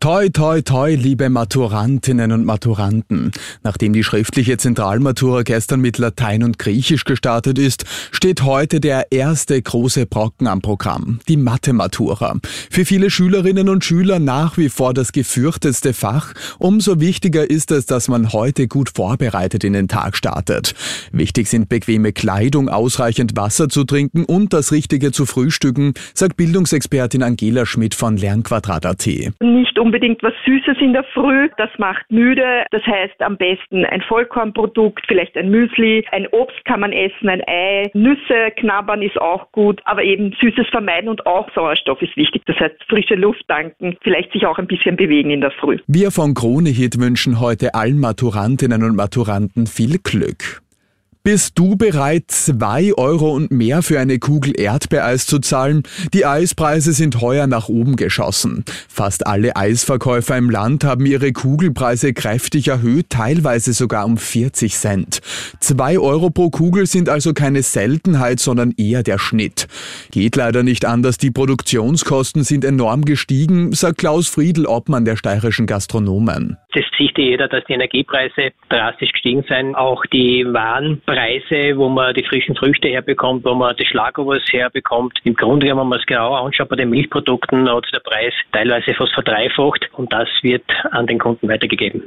Toi, toi, toi, liebe Maturantinnen und Maturanten. Nachdem die schriftliche Zentralmatura gestern mit Latein und Griechisch gestartet ist, steht heute der erste große Brocken am Programm, die Mathematura. Für viele Schülerinnen und Schüler nach wie vor das gefürchtetste Fach. Umso wichtiger ist es, dass man heute gut vorbereitet in den Tag startet. Wichtig sind bequeme Kleidung, ausreichend Wasser zu trinken und das Richtige zu frühstücken, sagt Bildungsexpertin Angela Schmidt von Lernquadrat.at. Nicht unbedingt was Süßes in der Früh. Das macht müde. Das heißt am besten ein Vollkornprodukt, vielleicht ein Müsli. Ein Obst kann man essen, ein Ei. Nüsse knabbern ist auch gut, aber eben Süßes vermeiden und auch Sauerstoff ist wichtig. Das heißt frische Luft tanken, vielleicht sich auch ein bisschen bewegen in der Früh. Wir von Kronehit wünschen heute allen Maturantinnen und Maturanten viel Glück. Bist du bereit, zwei Euro und mehr für eine Kugel Erdbeereis zu zahlen? Die Eispreise sind heuer nach oben geschossen. Fast alle Eisverkäufer im Land haben ihre Kugelpreise kräftig erhöht, teilweise sogar um 40 Cent. Zwei Euro pro Kugel sind also keine Seltenheit, sondern eher der Schnitt. Geht leider nicht anders, die Produktionskosten sind enorm gestiegen, sagt Klaus Friedl, Obmann der steirischen Gastronomen. Das sieht jeder, dass die Energiepreise drastisch gestiegen sind. Auch die Warenpreise, wo man die frischen Früchte herbekommt, wo man das Schlagobers herbekommt. Im Grunde, wenn man es genau anschaut, bei den Milchprodukten hat der Preis teilweise fast verdreifacht und das wird an den Kunden weitergegeben.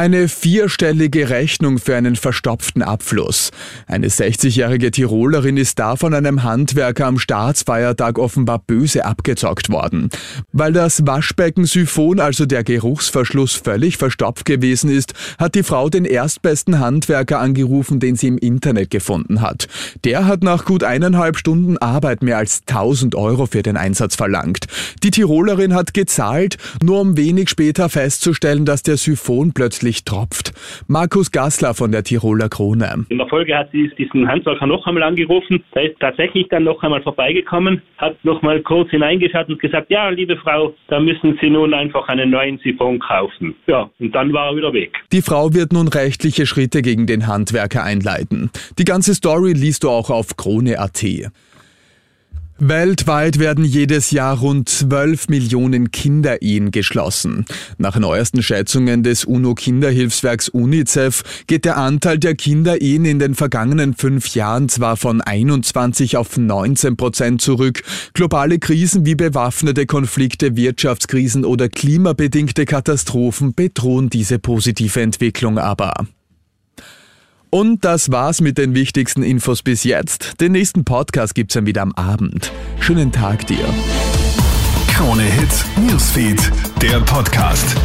Eine vierstellige Rechnung für einen verstopften Abfluss. Eine 60-jährige Tirolerin ist da von einem Handwerker am Staatsfeiertag offenbar böse abgezockt worden. Weil das Waschbecken Siphon, also der Geruchsverschluss, völlig verstopft gewesen ist, hat die Frau den erstbesten Handwerker angerufen, den sie im Internet gefunden hat. Der hat nach gut eineinhalb Stunden Arbeit mehr als 1000 Euro für den Einsatz verlangt. Die Tirolerin hat gezahlt, nur um wenig später festzustellen, dass der Siphon plötzlich plötzlich tropft. Markus Gassler von der Tiroler Krone. In der Folge hat sie diesen Handwerker noch einmal angerufen. Der ist tatsächlich dann noch einmal vorbeigekommen, hat noch mal kurz hineingeschaut und gesagt, ja, liebe Frau, da müssen Sie nun einfach einen neuen Siphon kaufen. Ja, und dann war er wieder weg. Die Frau wird nun rechtliche Schritte gegen den Handwerker einleiten. Die ganze Story liest du auch auf krone.at. Weltweit werden jedes Jahr rund 12 Millionen Kinderehen geschlossen. Nach neuesten Schätzungen des UNO-Kinderhilfswerks UNICEF geht der Anteil der Kinderehen in den vergangenen fünf Jahren zwar von 21 auf 19 Prozent zurück. Globale Krisen wie bewaffnete Konflikte, Wirtschaftskrisen oder klimabedingte Katastrophen bedrohen diese positive Entwicklung aber. Und das war's mit den wichtigsten Infos bis jetzt. Den nächsten Podcast gibt's dann wieder am Abend. Schönen Tag dir. Krone Hits, Newsfeed, der Podcast.